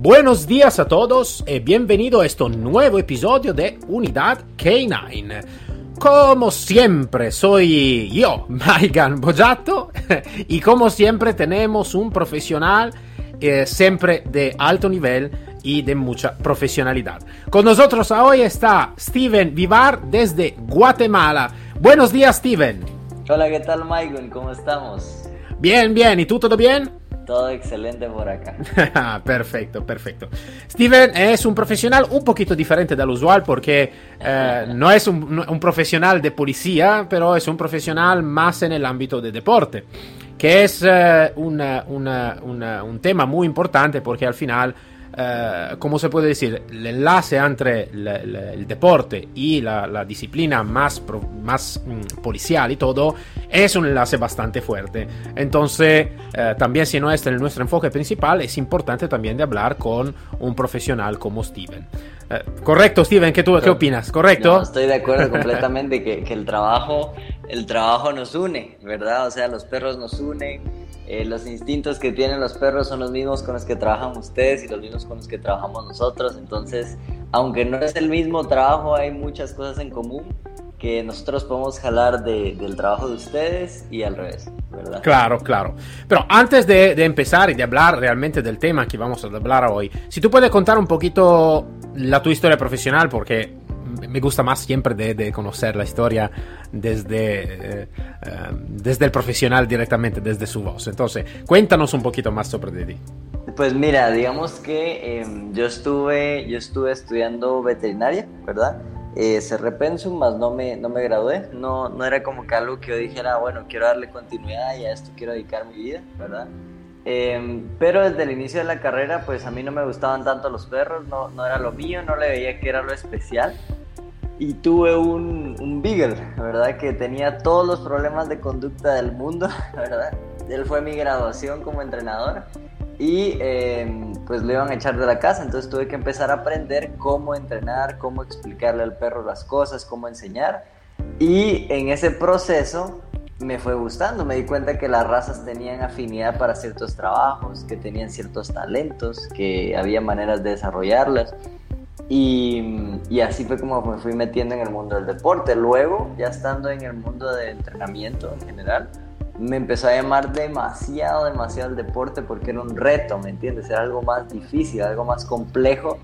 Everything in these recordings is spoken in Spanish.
Buenos días a todos y bienvenido a este nuevo episodio de Unidad K9. Como siempre, soy yo, Maigan Bojato, y como siempre tenemos un profesional eh, siempre de alto nivel y de mucha profesionalidad. Con nosotros hoy está Steven Vivar desde Guatemala. Buenos días, Steven. Hola, ¿qué tal, Michael? ¿Cómo estamos? Bien, bien. ¿Y tú todo bien? Todo excelente por acá. perfecto, perfecto. Steven es un profesional un poquito diferente del usual porque eh, no es un, profesional de policía, pero es un profesional más en el ámbito de deporte, que es una, un tema muy importante porque al final eh, ¿cómo se puede decir? El enlace entre el, el, el deporte y la, la disciplina más, pro, más mm, policial y todo es un enlace bastante fuerte. Entonces, eh, también si no es el nuestro enfoque principal, es importante también de hablar con un profesional como Steven. Eh, correcto, Steven, ¿qué, tú, ¿qué opinas? ¿Correcto? No, estoy de acuerdo completamente que, que el, trabajo, el trabajo nos une, ¿verdad? O sea, los perros nos unen eh, los instintos que tienen los perros son los mismos con los que trabajan ustedes y los mismos con los que trabajamos nosotros. Entonces, aunque no es el mismo trabajo, hay muchas cosas en común que nosotros podemos jalar de, del trabajo de ustedes y al revés, ¿verdad? Claro, claro. Pero antes de, de, empezar y de hablar realmente del tema que vamos a hablar hoy, si tú puedes contar un poquito la tu historia profesional, porque me gusta más siempre de, de conocer la historia desde, eh, desde el profesional directamente, desde su voz. Entonces, cuéntanos un poquito más sobre ti. Pues mira, digamos que eh, yo, estuve, yo estuve estudiando veterinaria, ¿verdad? Eh, cerré pensum, más no me, no me gradué. No, no era como que algo que yo dijera, bueno, quiero darle continuidad y a esto quiero dedicar mi vida, ¿verdad? Eh, pero desde el inicio de la carrera, pues a mí no me gustaban tanto los perros, no, no era lo mío, no le veía que era lo especial y tuve un, un Beagle, ¿verdad? Que tenía todos los problemas de conducta del mundo, ¿verdad? Él fue mi graduación como entrenador y eh, pues lo iban a echar de la casa, entonces tuve que empezar a aprender cómo entrenar, cómo explicarle al perro las cosas, cómo enseñar y en ese proceso me fue gustando, me di cuenta que las razas tenían afinidad para ciertos trabajos, que tenían ciertos talentos, que había maneras de desarrollarlas y, y, así fue como me fui metiendo en el mundo del deporte. Luego, ya estando en el mundo de entrenamiento en general, me empezó a llamar demasiado, demasiado el deporte porque era un reto, ¿me entiendes? Era algo más difícil, algo más complejo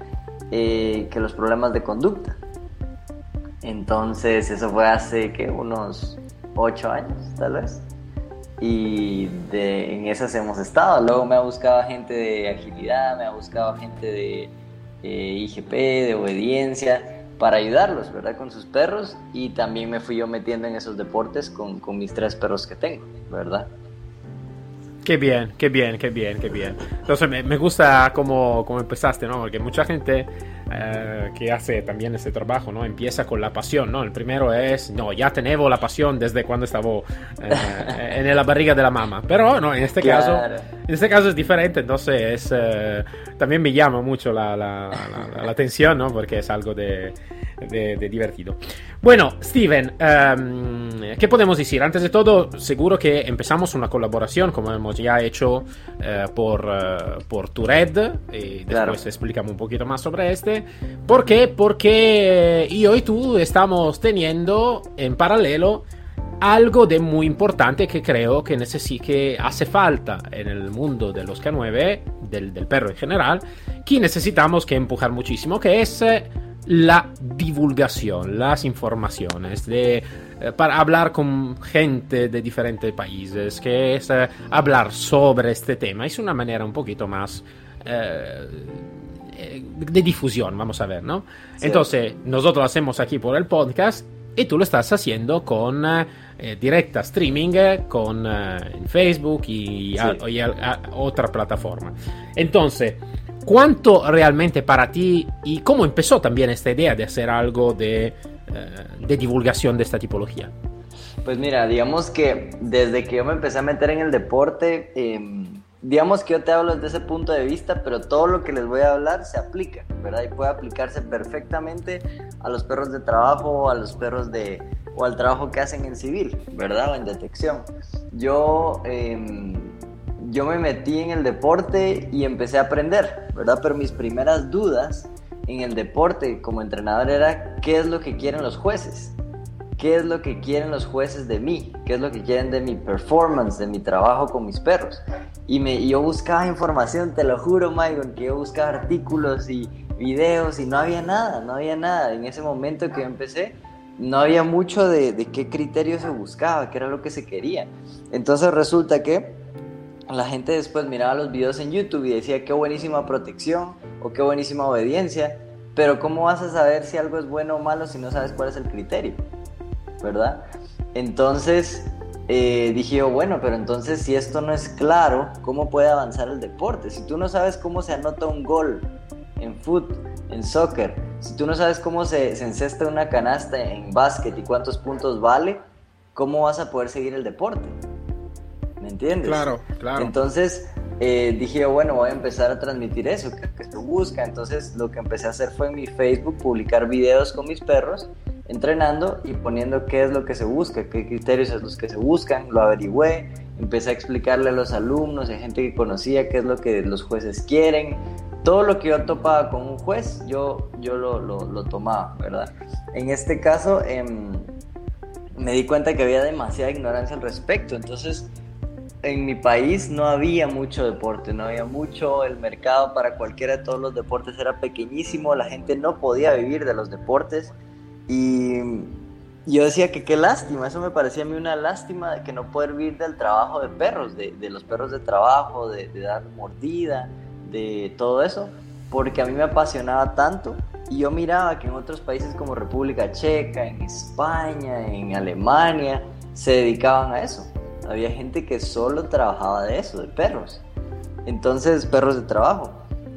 eh, que los problemas de conducta. Entonces, eso fue hace que unos ocho años, tal vez. Y de, en esas hemos estado. Luego me ha buscado gente de agilidad, me ha buscado gente de eh, IGP, de obediencia, para ayudarlos, ¿verdad? Con sus perros y también me fui yo metiendo en esos deportes con, con mis tres perros que tengo, ¿verdad? Qué bien, qué bien, qué bien, qué bien. Entonces me, me gusta cómo, cómo, empezaste, ¿no? Porque mucha gente eh, que hace también ese trabajo, ¿no? Empieza con la pasión, ¿no? El primero es, no, ya tenemos la pasión desde cuando estaba eh, en la barriga de la mamá. Pero no, en este claro. caso, en este caso es diferente, entonces es, eh, también me llama mucho la, la, la, la, atención, ¿no? Porque es algo de, de, de divertido. Bueno, Steven, um, ¿qué podemos decir? Antes de todo, seguro que empezamos una colaboración, como hemos ya hecho uh, por, uh, por tu red, y después claro. explicamos un poquito más sobre este. ¿Por qué? Porque yo y tú estamos teniendo en paralelo algo de muy importante que creo que, que hace falta en el mundo de los K9, del, del perro en general, que necesitamos que empujar muchísimo, que es la divulgación, las informaciones, de, eh, para hablar con gente de diferentes países, que es eh, hablar sobre este tema. Es una manera un poquito más eh, de difusión, vamos a ver, ¿no? Sí. Entonces, nosotros lo hacemos aquí por el podcast y tú lo estás haciendo con eh, directa streaming con eh, Facebook y, sí. a, y a, a otra plataforma. Entonces, ¿cuánto realmente para ti y cómo empezó también esta idea de hacer algo de, eh, de divulgación de esta tipología? Pues mira, digamos que desde que yo me empecé a meter en el deporte, eh, digamos que yo te hablo desde ese punto de vista, pero todo lo que les voy a hablar se aplica, ¿verdad? Y puede aplicarse perfectamente a los perros de trabajo, a los perros de, o al trabajo que hacen en civil, ¿verdad? O en detección. Yo, em, yo me metí en el deporte y empecé a aprender, ¿verdad? Pero mis primeras dudas en el deporte como entrenador era qué es lo que quieren los jueces qué es lo que quieren los jueces de mí, qué es lo que quieren de mi performance, de mi trabajo con mis perros. Y, me, yo buscaba información, te lo juro, Michael, que yo buscaba artículos y videos y no había nada, no había nada. En ese momento que yo empecé, no había mucho de, de qué criterio se buscaba, qué era lo que se quería. Entonces resulta que la gente después miraba los videos en YouTube y decía qué buenísima protección o qué buenísima obediencia, pero ¿cómo vas a saber si algo es bueno o malo si no sabes cuál es el criterio? ¿Verdad? Entonces eh, dije yo, bueno, pero entonces si esto no es claro, ¿cómo puede avanzar el deporte? Si tú no sabes cómo se anota un gol en fútbol, en soccer, si tú no sabes cómo se, se encesta una canasta en básquet y cuántos puntos vale, ¿cómo vas a poder seguir el deporte? ¿Me entiendes? Claro, claro. Entonces eh, dije yo, bueno, voy a empezar a transmitir eso, que, que se busca. Entonces lo que empecé a hacer fue en mi Facebook publicar videos con mis perros entrenando y poniendo qué es lo que se busca, qué criterios es los que se buscan, lo averigüé, empecé a explicarle a los alumnos, a gente que conocía qué es lo que los jueces quieren, todo lo que yo topaba con un juez, yo, yo lo, lo, tomaba, ¿verdad? En este caso, em, me di cuenta que había demasiada ignorancia al respecto, entonces en mi país no había mucho deporte, no había mucho, el mercado para cualquiera de todos los deportes era pequeñísimo, la gente no podía vivir de los deportes y yo decía que qué lástima, eso me parecía a mí una lástima de que no poder vivir del trabajo de perros, de, de los perros de trabajo, de, de, dar mordida, de todo eso, porque a mí me apasionaba tanto y yo miraba que en otros países como República Checa, en España, en Alemania, se dedicaban a eso. Había gente que solo trabajaba de eso, de perros. Entonces, perros de trabajo.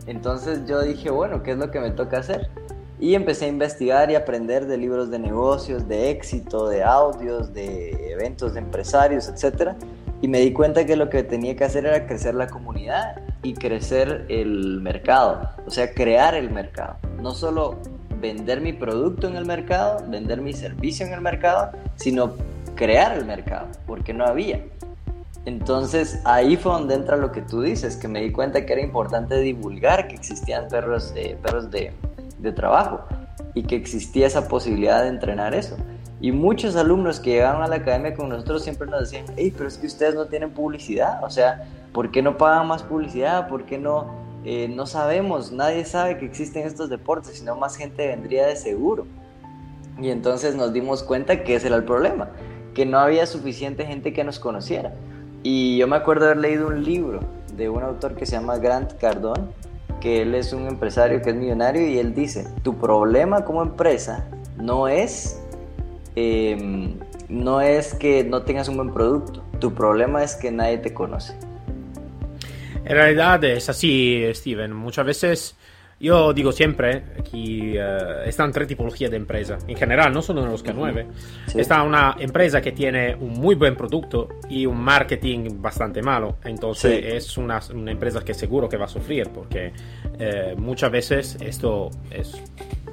Entonces yo dije, bueno, ¿qué es lo que me toca hacer? Y empecé a investigar y aprender de libros de negocios, de éxito, de audios, de eventos de empresarios, etc. Y me di cuenta que lo que tenía que hacer era crecer la comunidad y crecer el mercado, o sea, crear el mercado. No solo vender mi producto en el mercado, vender mi servicio en el mercado, sino crear el mercado, porque no había. Entonces ahí fue donde entra lo que tú dices, que me di cuenta que era importante divulgar que existían perros, eh, perros de, de trabajo y que existía esa posibilidad de entrenar eso. Y muchos alumnos que llegaron a la academia con nosotros siempre nos decían, hey, pero es que ustedes no tienen publicidad, o sea, ¿por qué no pagan más publicidad? ¿Por qué no, eh, no sabemos? Nadie sabe que existen estos deportes, sino más gente vendría de seguro. Y entonces nos dimos cuenta que ese era el problema, que no había suficiente gente que nos conociera. Y yo me acuerdo haber leído un libro de un autor que se llama Grant Cardone, que él es un empresario que es millonario y él dice, tu problema como empresa no es, em, no es que no tengas un buen producto, tu problema es que nadie te conoce. En realidad es así, Steven. Muchas veces yo digo siempre que uh, están tres tipologías de empresa. En general, no solo en los K9. Sí. Está una empresa que tiene un muy buen producto y un marketing bastante malo. Entonces es una, una, empresa que seguro que va a sufrir porque eh, muchas veces esto es,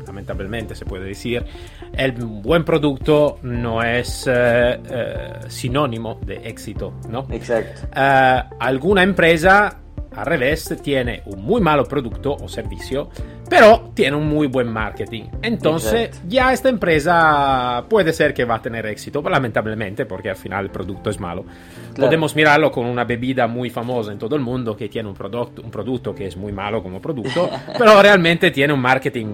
lamentablemente se puede decir, el buen producto no es eh, eh, sinónimo de éxito. ¿no? Exacto. alguna empresa al revés, tiene un muy malo producto o servicio, pero tiene un muy buen marketing. Entonces, Exacto. ya esta empresa puede ser que va a tener éxito, lamentablemente, porque al final el producto es malo. Claro. Podemos mirarlo con una bebida muy famosa en todo el mundo que tiene un, producto, un producto que es muy malo como producto, pero realmente tiene un marketing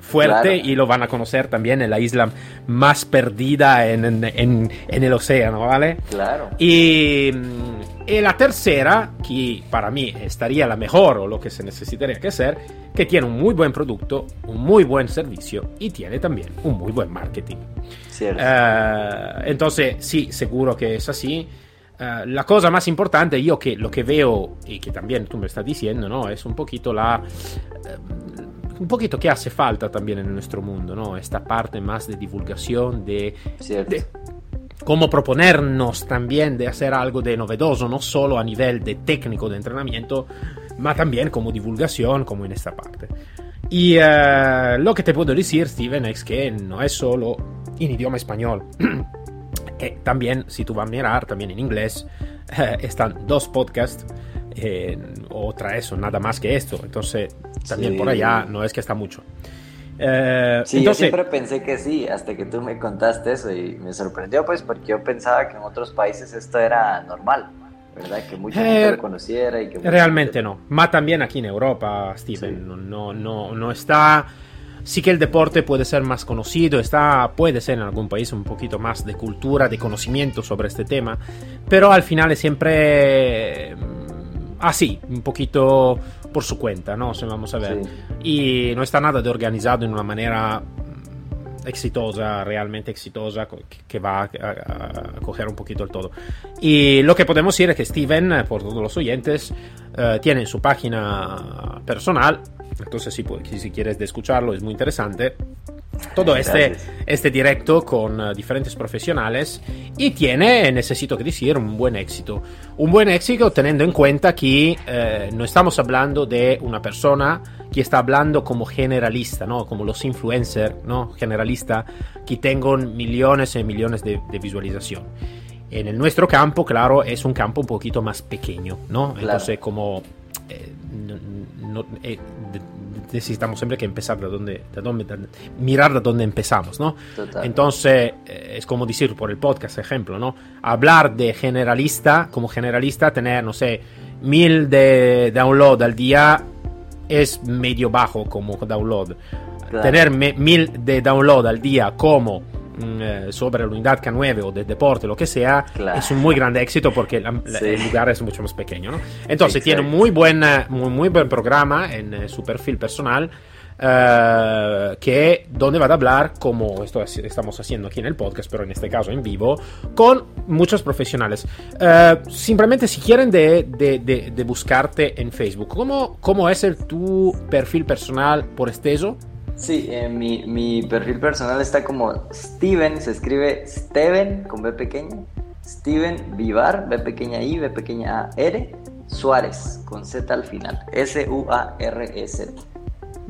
fuerte claro. y lo van a conocer también en la isla más perdida en, en, en, en el océano, ¿vale? Claro. Y, y, la tercera, que para mí estaría la mejor o lo que se necesitaría que hacer, que tiene un muy buen producto, un muy buen servicio y tiene también un muy buen marketing. Cierto. Uh, entonces, sí, seguro que es así. Uh, la cosa más importante, yo que lo que veo y que también tú me estás diciendo, ¿no? Es un poquito la... Uh, un poquito que hace falta también en nuestro mundo, ¿no? Esta parte más de divulgación, de, de cómo proponernos también de hacer algo de novedoso, no solo a nivel de técnico de entrenamiento, ma también como divulgación, como en esta parte. Y uh, lo que te puedo decir, Steven, es que no es solo en idioma español. que también, si tú vas a mirar, también en inglés, eh, están dos podcasts, eh, o tres o nada más que esto. Entonces, también Sí. por allá no es que está mucho. Eh, Sí, entonces, yo siempre pensé que sí, hasta que tú me contaste eso y me sorprendió, pues, porque yo pensaba que en otros países esto era normal, ¿verdad? Que mucha Eh, gente lo conociera y que... Realmente gente- no, ma también aquí en Europa, Steven, Sí. no, no, no, no está... Sí que el deporte puede ser más conocido, está, puede ser en algún país un poquito más de cultura, de conocimiento sobre este tema, pero al final es siempre mm, así, un poquito por su cuenta, ¿no? Se vamos a ver. Sí. Y no está nada de organizado en una manera mm, exitosa, realmente exitosa, que- va a, coger un poquito el todo. Y lo que podemos decir es que Steven, eh, por todos los oyentes, eh, tiene su página personal, entonces si, si quieres de escucharlo es muy interesante. Todo este, este directo con eh, diferentes profesionales y tiene, necesito que decir, un buen éxito. Un buen éxito teniendo en cuenta que eh, no estamos hablando de una persona que está hablando como generalista, ¿no? Como los influencers, ¿no? Generalista que tengan millones y millones de, de visualización. En el nuestro campo, claro, es un campo un poquito más pequeño, ¿no? Claro. Entonces, como eh, no- no- eh, de- necesitamos siempre que empezar de donde, de donde, de- mirar de dónde empezamos, ¿no? Total. Entonces, eh, es como decir por el podcast, ejemplo, ¿no? Hablar de generalista, como generalista, tener, no sé, mil de download al día es medio bajo como download. Claro. Tener me- mil de download al día como sobre la unidad K9 o de deporte, lo que sea, Claro. es un muy grande éxito porque la- Sí. el lugar es mucho más pequeño, ¿no? Entonces, tiene un muy buen, eh, muy, muy buen programa en eh, su perfil personal. eh, que donde va a hablar como esto es- estamos haciendo aquí en el podcast pero en este caso en vivo con muchos profesionales Eh, simplemente si quieren de, de- de- de buscarte en Facebook ¿cómo, cómo es el tu perfil personal por extenso? Sí, eh, mi, mi perfil personal está como Steven, se escribe Steven con B pequeña, Steven Vivar, B pequeña I, B pequeña R, Suárez con Z al final, S-U-A-R-E-Z.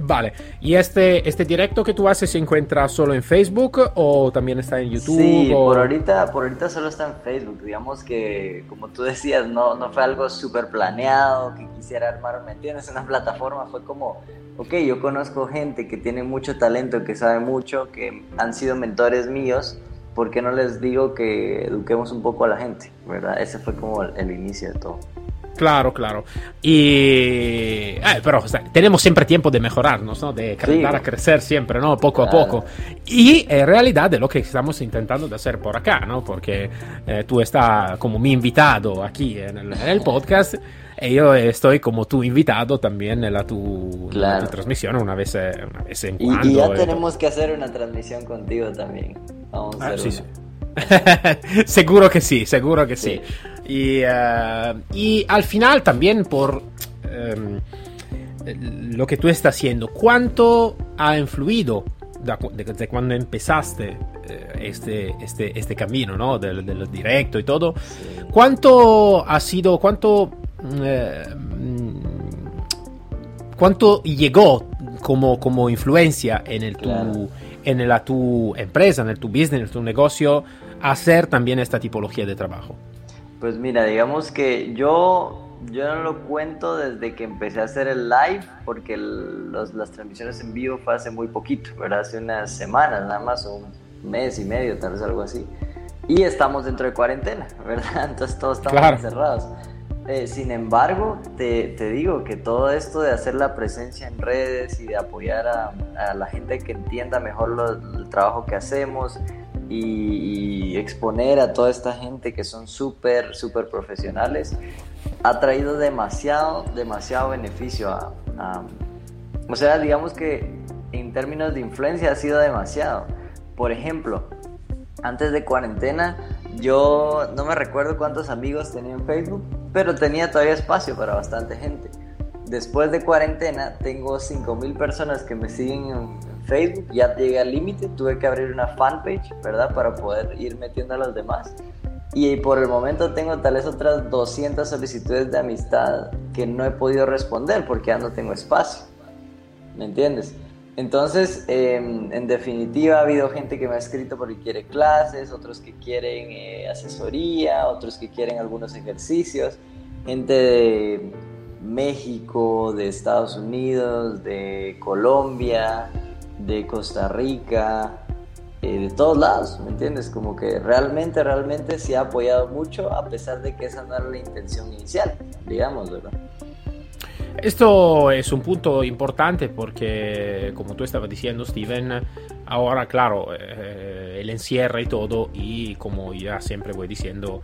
Vale, ¿y este, este directo que tú haces se encuentra solo en Facebook o también está en YouTube? Sí, o- por ahorita, por ahorita solo está en Facebook. Digamos que, como tú decías, no, no fue algo súper planeado que quisiera armar, ¿me entiendes? Una plataforma fue como, ok, yo conozco gente que tiene mucho talento, que sabe mucho, que han sido mentores míos. ¿Por qué no les digo que eduquemos un poco a la gente? ¿Verdad? Ese fue como el, el inicio de todo. Claro, claro. Y... eh, pero o sea, tenemos siempre tiempo de mejorarnos, ¿no? De Sí. dar a crecer siempre, ¿no? Poco Claro. a poco. Y en realidad de lo que estamos intentando de hacer por acá, ¿no? Porque eh, tú estás como mi invitado aquí en el, en el podcast y yo estoy como tu invitado también en la tu, en la Claro. tu transmisión una vez, eh, una vez en Y, cuando. y ya eh, tenemos que hacer una transmisión contigo también. Vamos a Ah, hacer sí, una. sí. seguro que sí, seguro que sí. Sí. Y, eh, y al final también por em, lo que tú estás haciendo, ¿cuánto ha influido desde cuando empezaste eh, este, este, este camino, ¿no? Del, del directo y todo? Sí. ¿Cuánto ha sido, cuánto, eh, mm, cuánto llegó como, como influencia en el tu, Claro. En la tu empresa, en el tu business, en tu negocio, hacer también esta tipología de trabajo? Pues mira, digamos que yo, yo no lo cuento desde que empecé a hacer el live, porque el- los- las transmisiones en vivo fue hace muy poquito, ¿verdad? Hace unas semanas nada más, un mes y medio, tal vez algo así. Y estamos dentro de cuarentena, ¿verdad? Entonces todos estamos Claro. encerrados. Eh, sin embargo, te, te digo que todo esto de hacer la presencia en redes y de apoyar a, a la gente que entienda mejor lo- el trabajo que hacemos y, y exponer a toda esta gente que son súper, súper profesionales, ha traído demasiado, demasiado beneficio a, a- O sea, digamos que en términos de influencia ha sido demasiado. Por ejemplo, antes de cuarentena yo no me recuerdo cuántos amigos tenía en Facebook, pero tenía todavía espacio para bastante gente. Después de cuarentena tengo 5.000 personas que me siguen en Facebook, ya llegué al límite, tuve que abrir una fanpage, ¿verdad? Para poder ir metiendo a los demás. Y por el momento tengo tal vez otras 200 solicitudes de amistad que no he podido responder porque ya no tengo espacio. ¿Me entiendes? Entonces, em, en definitiva, ha habido gente que me ha escrito porque quiere clases, otros que quieren eh, asesoría, otros que quieren algunos ejercicios, gente de México, de Estados Unidos, de Colombia, de Costa Rica, eh, de todos lados, ¿me entiendes? Como que realmente, realmente se ha apoyado mucho a pesar de que esa no era la intención inicial, digamos, ¿verdad? Esto es un punto importante porque, como tú estabas diciendo, Steven, ahora, claro, eh, el encierra y todo, y como ya siempre voy diciendo,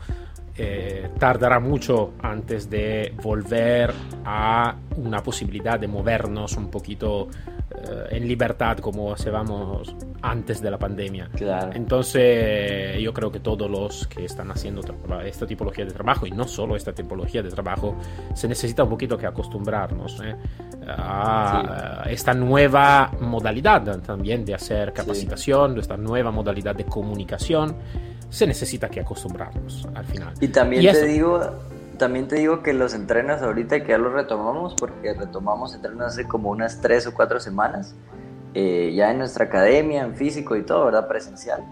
eh, tardará mucho antes de volver a una posibilidad de movernos un poquito eh, en libertad como hacíamos antes de la pandemia. Entonces yo creo que todos los que están haciendo esta tipología de trabajo, y no solo esta tipología de trabajo, se necesita un poquito que acostumbrarnos ¿eh? a esta nueva modalidad también de hacer capacitación, de esta nueva modalidad de comunicación se necesita que acostumbrarnos al final. Y también te digo, también te digo que los entrenos ahorita que ya los retomamos, porque retomamos entrenos hace como unas tres o cuatro semanas, eh, ya en nuestra academia, en físico y todo, ¿verdad? Presencial.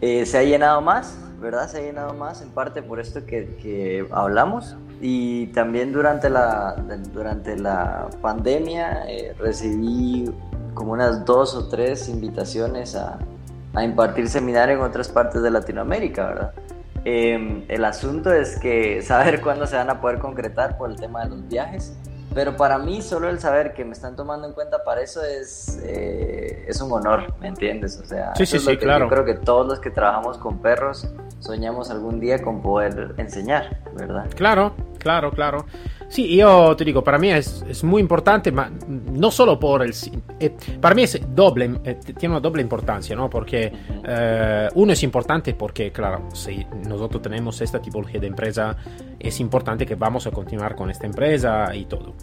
Eh, se ha llenado más, ¿verdad? Se ha llenado más en parte por esto que, que hablamos y también durante la, durante la pandemia eh, recibí como unas dos o tres invitaciones a, a impartir seminarios en otras partes de Latinoamérica, ¿verdad? Em, el asunto es que saber cuándo se van a poder concretar por el tema de los viajes, pero para mí solo el saber que me están tomando en cuenta para eso es, eh, es un honor, ¿me entiendes? O sea, sí, sí, sí, claro. yo creo que todos los que trabajamos con perros soñamos algún día con poder enseñar, ¿verdad? Claro, claro, claro. Sí, yo te digo, para mí es, es muy importante, ma no solo por el... Eh, para mí es doble, eh, tiene una doble importancia, ¿no? Porque eh, uno es importante porque, claro, si nosotros tenemos esta tipología de empresa, es importante que vamos a continuar con esta empresa y todo.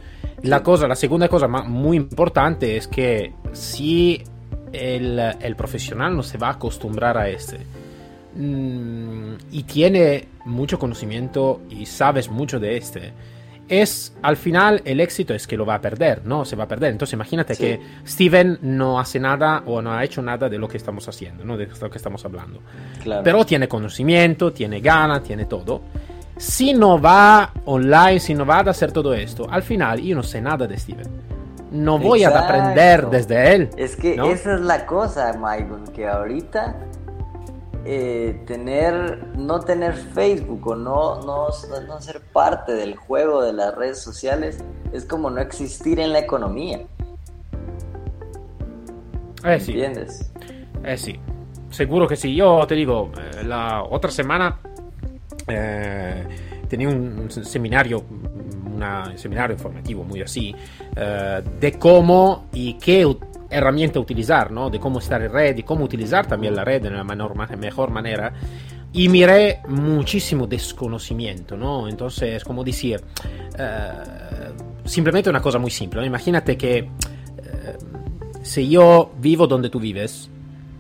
La, cosa, la segunda cosa muy importante es que si el, el profesional no se va a acostumbrar a este, mm, y tiene mucho conocimiento y sabes mucho de este, es al final el éxito es que lo va a perder, ¿no? Se va a perder. Entonces imagínate que Steven no hace nada o no ha hecho nada de lo que estamos haciendo, ¿no? De lo que estamos hablando. Pero tiene conocimiento, tiene gana, tiene todo. Si no va online, si no va a hacer todo esto, al final yo no sé nada de Steven. No voy a aprender desde él. Es que esa es la cosa, Michael, que ahorita eh, tener, no tener Facebook o no, no, no, ser parte del juego de las redes sociales es como no existir en la economía. Eh, sí. ¿Entiendes? Eh, sí, seguro que sí. Yo te digo, eh, la otra semana tenía un, seminario, un seminario informativo muy así, de cómo y qué herramienta utilizar, ¿no? De cómo estar en red y cómo utilizar también la red de una mejor manera. Y miré muchísimo desconocimiento, ¿no? Entonces, como decir, eh, simplemente una cosa muy simple. Imagínate que eh, si yo vivo donde tú vives,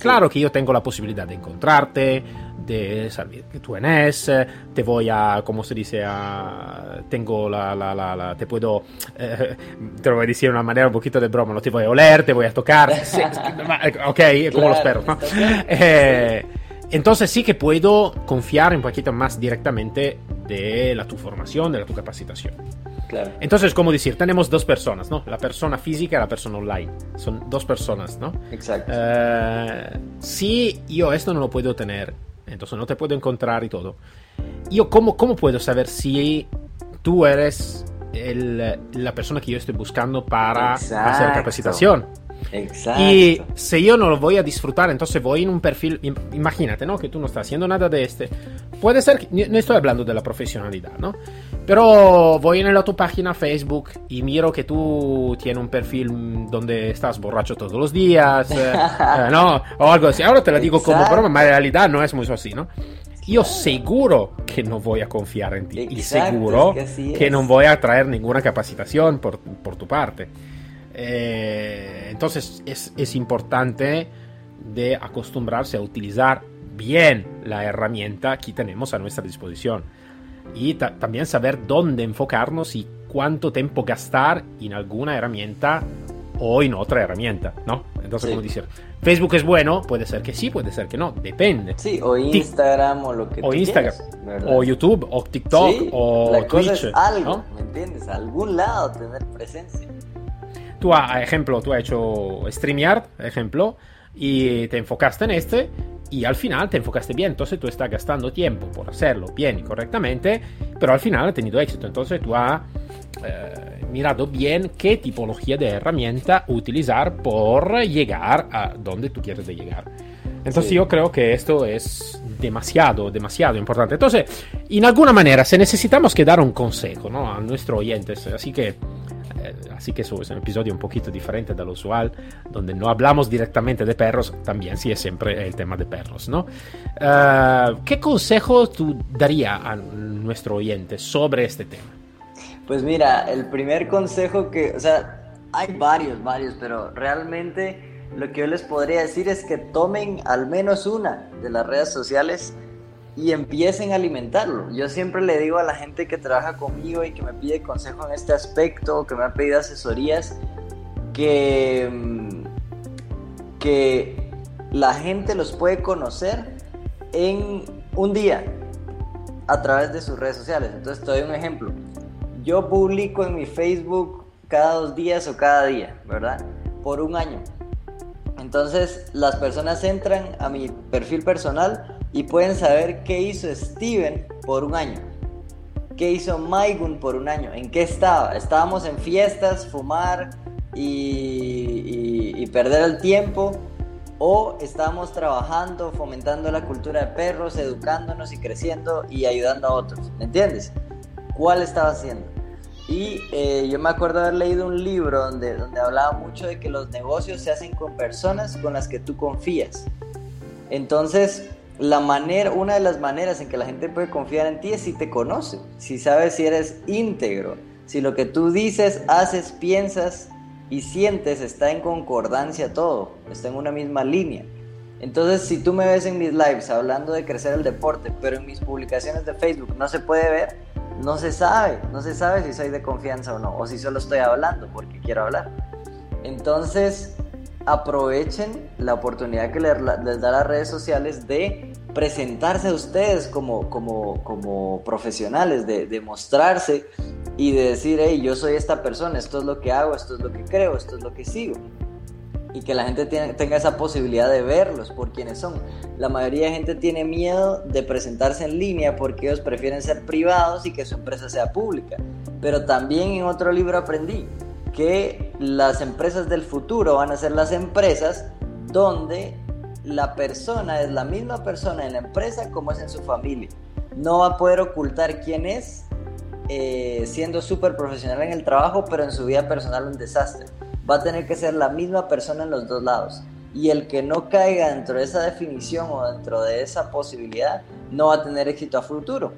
claro que yo tengo la posibilidad de encontrarte, de saber que tú eres, te voy a, como se dice, a, tengo la, la, la, te puedo, eh, te lo voy a decir de una manera un poquito de broma, no te voy a oler, te voy a tocar, ok, como los perros, ¿no? Eh, entonces sí que puedo confiar un poquito más directamente de la tu formación, de la tu capacitación. Claro. Entonces, como decir, tenemos dos personas, ¿no? La persona física y la persona online. Son dos personas, ¿no? Exacto. Eh, si yo esto no lo puedo tener entonces no te puedo encontrar y todo. Yo, ¿cómo, cómo puedo saber si tú eres el, la persona que yo estoy buscando para hacer capacitación? Exacto. Y si yo no lo voy a disfrutar, entonces voy en un perfil, imagínate, ¿no? Que tú no estás haciendo nada de este. Puede ser que, no estoy hablando de la profesionalidad, ¿no? Pero voy en la tu página Facebook y miro que tú tienes un perfil donde estás borracho todos los días, eh, eh, ¿no? O algo así. Ahora te lo digo como broma, pero en realidad no es muy así, ¿no? yo seguro que no voy a confiar en ti y seguro que, no voy a traer ninguna capacitación por, por tu parte. Eh, entonces es, es, importante de acostumbrarse a utilizar bien la herramienta que tenemos a nuestra disposición y también saber dónde enfocarnos y cuánto tiempo gastar en alguna herramienta o en otra herramienta, ¿no? Entonces, como decir, Facebook es bueno, puede ser que sí, puede ser que no, depende. Sí, o Instagram o lo que O Instagram, o YouTube, o TikTok, o la Twitch. Cosa es algo, ¿me entiendes? A algún lado tener presencia. Tú, a ejemplo, tú has hecho StreamYard, ejemplo, y te enfocaste en este, y al final te enfocaste bien, entonces tú estás gastando tiempo por hacerlo bien y correctamente, pero al final has tenido éxito, entonces tú has eh, mirado bien qué tipología de herramienta utilizar por llegar a donde tú quieres llegar. Entonces yo creo que esto es demasiado, demasiado importante. Entonces, en alguna manera, si necesitamos que dar un consejo ¿no? a nuestros oyentes, así que así que eso es un episodio un poquito diferente de lo usual, donde no hablamos directamente de perros, también sí es siempre el tema de perros, ¿no? Uh, ¿Qué consejo tú darías a nuestro oyente sobre este tema? Pues mira, el primer consejo que, o sea, hay varios, varios, pero realmente lo que yo les podría decir es que tomen al menos una de las redes sociales y empiecen a alimentarlo. Yo siempre le digo a la gente que trabaja conmigo y que me pide consejo en este aspecto, que me ha pedido asesorías, que, mm, que la gente los puede conocer en un día a través de sus redes sociales. Entonces te doy un ejemplo. Yo publico en mi Facebook cada dos días o cada día, ¿verdad? Por un año. Entonces las personas entran a mi perfil personal y pueden saber qué hizo Steven por un año, qué hizo Maigun por un año, en qué estaba. Estábamos en fiestas, fumar y, perder el tiempo, o estábamos trabajando, fomentando la cultura de perros, educándonos y creciendo y ayudando a otros. ¿Me entiendes? ¿Cuál estaba haciendo? Y eh, yo me acuerdo haber leído un libro donde, donde hablaba mucho de que los negocios se hacen con personas con las que tú confías. Entonces, la manera, una de las maneras en que la gente puede confiar en ti es si te conoce, si sabes si eres íntegro, si lo que tú dices, haces, piensas y sientes está en concordancia todo, está en una misma línea. Entonces, si tú me ves en mis lives hablando de crecer el deporte, pero en mis publicaciones de Facebook no se puede ver, no se sabe, no se sabe si soy de confianza o no, o si solo estoy hablando porque quiero hablar. Entonces, aprovechen la oportunidad que les, da las redes sociales de presentarse a ustedes como, como, como profesionales, de, de, mostrarse y de decir, hey, yo soy esta persona, esto es lo que hago, esto es lo que creo, esto es lo que sigo. Y que la gente tenga esa posibilidad de verlos por quienes son. La mayoría de gente tiene miedo de presentarse en línea porque ellos prefieren ser privados y que su empresa sea pública. Pero también en otro libro aprendí que las empresas del futuro van a ser las empresas donde la persona es la misma persona en la empresa como es en su familia. No va a poder ocultar quién es eh, siendo súper profesional en el trabajo, pero en su vida personal un desastre. Va a tener que ser la misma persona en los dos lados. Y el que no caiga dentro de esa definición o dentro de esa posibilidad no va a tener éxito a futuro.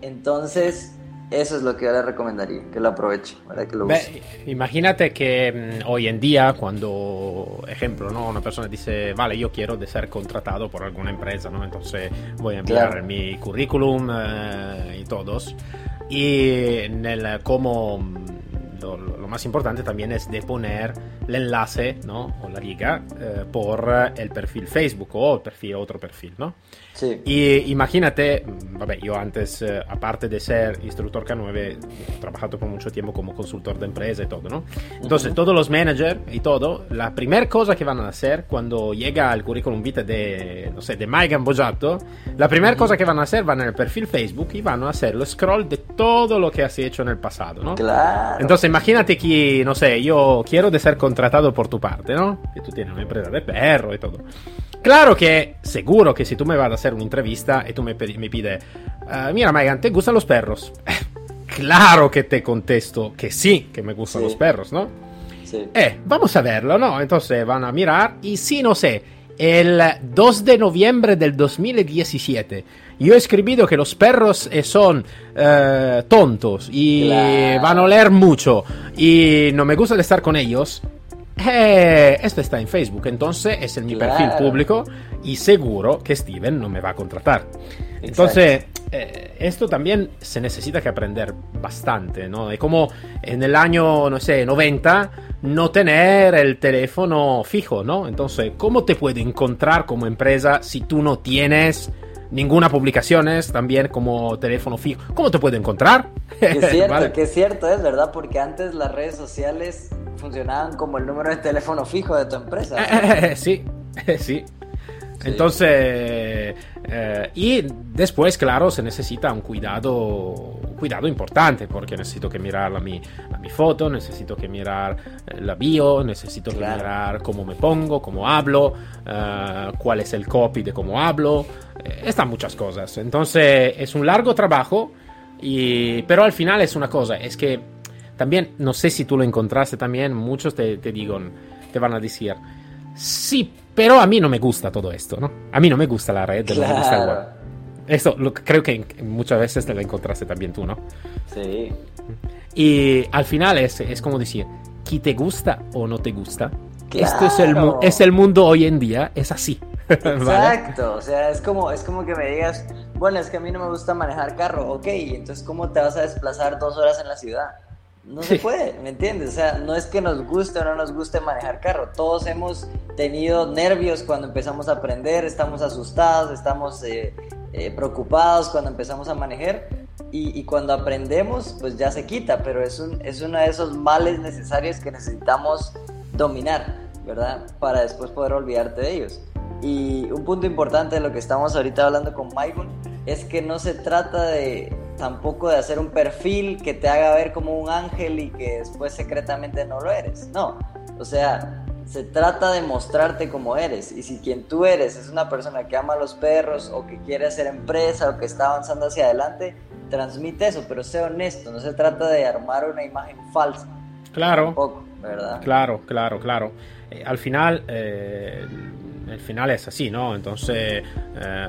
Entonces, eso es lo que yo le recomendaría, que lo aproveche, que lo use. imagínate que mm, hoy en día, cuando, ejemplo, ¿no? una persona dice, vale, yo quiero de ser contratado por alguna empresa, ¿no? entonces voy a enviar mi currículum eh, y todos. Y en el, como lo, lo, más importante también es de poner el enlace ¿no? o la liga eh, por el perfil Facebook o el perfil, otro perfil. ¿no? Sí. Y imagínate, vabbè, yo antes, eh, aparte de ser instructor K9, he trabajado por mucho tiempo como consultor de empresa y todo, ¿no? Entonces, uh -huh. todos los managers y todo, la primera cosa que van a hacer cuando llega el currículum vitae de, no sé, de Mike Gambojato, la primera uh -huh. cosa que van a hacer van el perfil Facebook y van a hacer lo scroll de todo lo que has hecho en el pasado, ¿no? Claro. Entonces, imagínate que, no sé, yo quiero de ser contratado por tu parte, ¿no? Que tú tienes una empresa de perro y todo. Claro que seguro que si tú me vas a hacer una entrevista y tú me, me pides, uh, mira Megan, ¿te gustan los perros? claro que te contesto que sí, que me gustan sí. los perros, ¿no? Sí. Eh, vamos a verlo, ¿no? Entonces van a mirar y si no sé, el 2 de noviembre del 2017. Yo he escrito que los perros eh, son eh, tontos y Claro. van a oler mucho y no me gusta estar con ellos. Eh, esto está en Facebook, entonces es en mi Claro. perfil público y seguro que Steven no me va a contratar. Entonces, eh, esto también se necesita que aprender bastante, ¿no? Es como en el año, no sé, 90, no tener el teléfono fijo, ¿no? Entonces, ¿cómo te puede encontrar como empresa si tú no tienes ninguna publicaciones también como teléfono fijo? ¿Cómo te puede encontrar? Que es cierto, Vale. que es cierto, es verdad, porque antes las redes sociales funcionaban como el número de teléfono fijo de tu empresa. Sí, sí. Entonces, eh, y después, claro, se necesita un cuidado, un cuidado importante, porque necesito que mirar la mi, mi foto, necesito que mirar eh, la bio, necesito que Claro. mirar cómo me pongo, cómo hablo, eh, cuál es el copy de cómo hablo, eh, están muchas cosas. Entonces, es un largo trabajo, y, pero al final es una cosa, es que también, no sé si tú lo encontraste también, muchos te, te digan, te van a decir, sí, pero a mí no me gusta todo esto, ¿no? A mí no me gusta la red, no me gusta el web. Claro. Esto lo, creo que muchas veces te lo encontraste también tú, ¿no? Sí. Y al final es, es como decir, ¿qué te gusta o no te gusta? Esto es el, Claro. es el mundo hoy en día, es así. ¿vale? Exacto, o sea, es como, es como que me digas, bueno, es que a mí no me gusta manejar carro, ok, entonces ¿cómo te vas a desplazar dos horas en la ciudad? No se puede, ¿me entiendes? O sea, no es que nos guste o no nos guste manejar carro, todos hemos tenido nervios cuando empezamos a aprender, estamos asustados, estamos eh, eh, preocupados cuando empezamos a manejar y, y cuando aprendemos, pues ya se quita, pero es, un, es uno de esos males necesarios que necesitamos dominar, ¿verdad? Para después poder olvidarte de ellos. Y un punto importante de lo que estamos ahorita hablando con Maicon es que no se trata de tampoco de hacer un perfil que te haga ver como un ángel y que después secretamente no lo eres. No, o sea, se trata de mostrarte como eres. Y si quien tú eres es una persona que ama a los perros o que quiere hacer empresa o que está avanzando hacia adelante, transmite eso, pero sé honesto. No se trata de armar una imagen falsa. Claro. Tampoco, ¿verdad? Claro, claro, claro. Eh, al final, eh, el final es así, ¿no? Entonces, eh,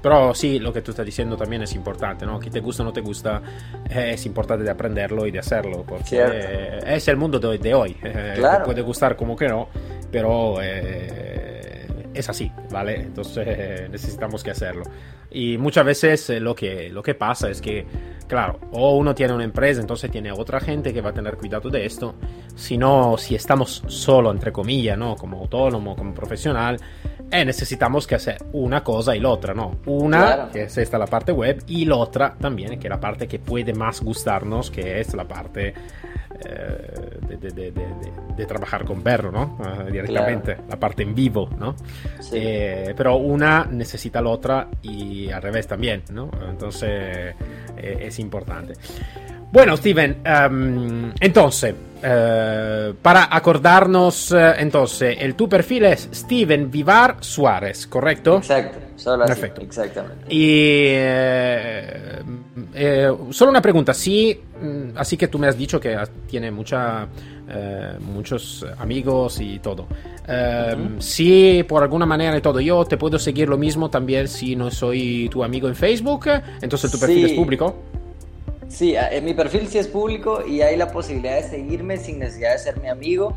pero sí, lo que tú estás diciendo también es importante, ¿no? Que te gusta o no te gusta, es importante de aprenderlo y de hacerlo, porque eh, es el mundo de, de hoy. Eh, Claro. puede gustar como que no, pero eh, es así, ¿vale? Entonces necesitamos que hacerlo. Y muchas veces eh, lo, que, lo que pasa es que, claro, o uno tiene una empresa, entonces tiene otra gente que va a tener cuidado de esto. Si no, si estamos solo, entre comillas, ¿no? Como autónomo, como profesional, eh, necesitamos que hacer una cosa y la otra, ¿no? Una, Claro. que es esta la parte web, y la otra también, que es la parte que puede más gustarnos, que es la parte de, de- trabajar con perro, ¿no? Eh, directamente, la parte en vivo, ¿no? Sí. Eh, pero una necesita la otra y al revés también, ¿no? Entonces eh, es importante. Bueno, Steven, em, entonces, eh, para acordarnos, eh, entonces, el tu perfil es Steven Vivar Suárez, ¿correcto? Exacto, solo así, Perfecto. exactamente. Y eh, eh, solo una pregunta, sí, mm, así que tú me has dicho que tiene mucha, eh, muchos amigos y todo. Eh, Si por alguna manera y todo, yo te puedo seguir lo mismo también si no soy tu amigo en Facebook, entonces tu perfil Sí. es público. Sí, en mi perfil sí es público y hay la posibilidad de seguirme sin necesidad de ser mi amigo.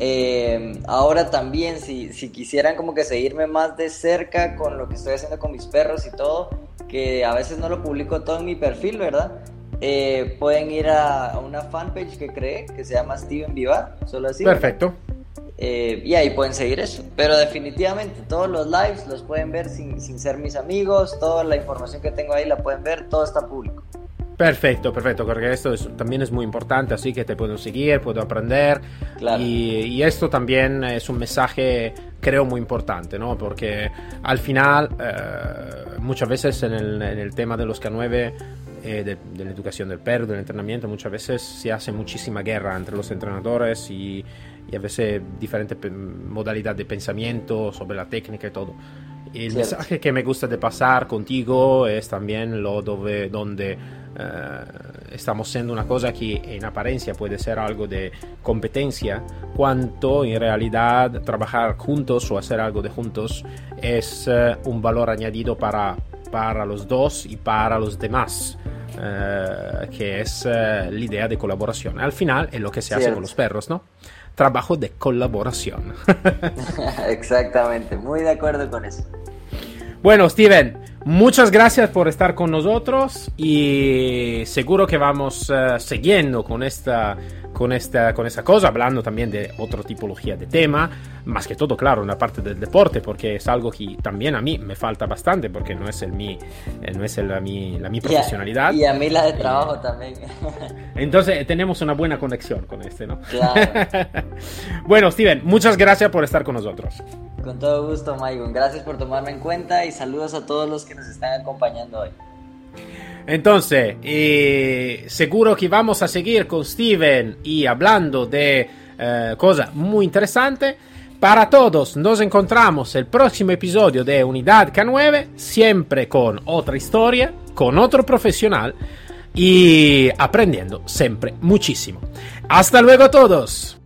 Eh, ahora también, si, si quisieran como que seguirme más de cerca con lo que estoy haciendo con mis perros y todo, que a veces no lo publico todo en mi perfil, ¿verdad? Eh, pueden ir a, a una fanpage que creé, que se llama Steven Vivar, solo así. Perfecto. Eh, y ahí pueden seguir eso. Pero definitivamente todos los lives los pueden ver sin, sin ser mis amigos, toda la información que tengo ahí la pueden ver, todo está público. Perfecto, perfecto, porque esto es- también es muy importante, así que te puedo seguir, puedo aprender. Claro. Y, y esto también es un mensaje, creo, muy importante, ¿no? Porque al final, eh, muchas veces en el, en el tema de los K9, eh, de, de la educación del perro, del entrenamiento, muchas veces se hace muchísima guerra entre los entrenadores y, y a veces diferentes modalidades de pensamiento sobre la técnica y todo. El Cierto. mensaje que me gusta de pasar contigo es también lo dove, donde estamos siendo una cosa que en apariencia puede ser algo de competencia, cuanto en realidad trabajar juntos o hacer algo de juntos es un valor añadido para, para los dos y para los demás. que es la idea de colaboración. Al final es lo que se hace con los perros, ¿no? Trabajo de colaboración. Exactamente, muy de acuerdo con eso. Bueno, Steven, muchas gracias por estar con nosotros y seguro que vamos uh, siguiendo con esta, con, esta, con esta cosa, hablando también de otra tipología de tema, más que todo, claro, una parte del deporte, porque es algo que también a mí me falta bastante, porque no es, el mi, eh, no es el, la, mi, la mi profesionalidad. Y a, y a mí la de trabajo eh, también. Entonces tenemos una buena conexión con este, ¿no? Claro. bueno, Steven, muchas gracias por estar con nosotros. Con todo gusto, Maicon. Gracias por tomarme en cuenta y saludos a todos los que nos están acompañando hoy. Entonces, eh, seguro que vamos a seguir con Steven y hablando de eh, cosas muy interesantes. Para todos, nos encontramos el próximo episodio de Unidad K9, siempre con otra historia, con otro profesional y aprendiendo siempre muchísimo. Hasta luego todos.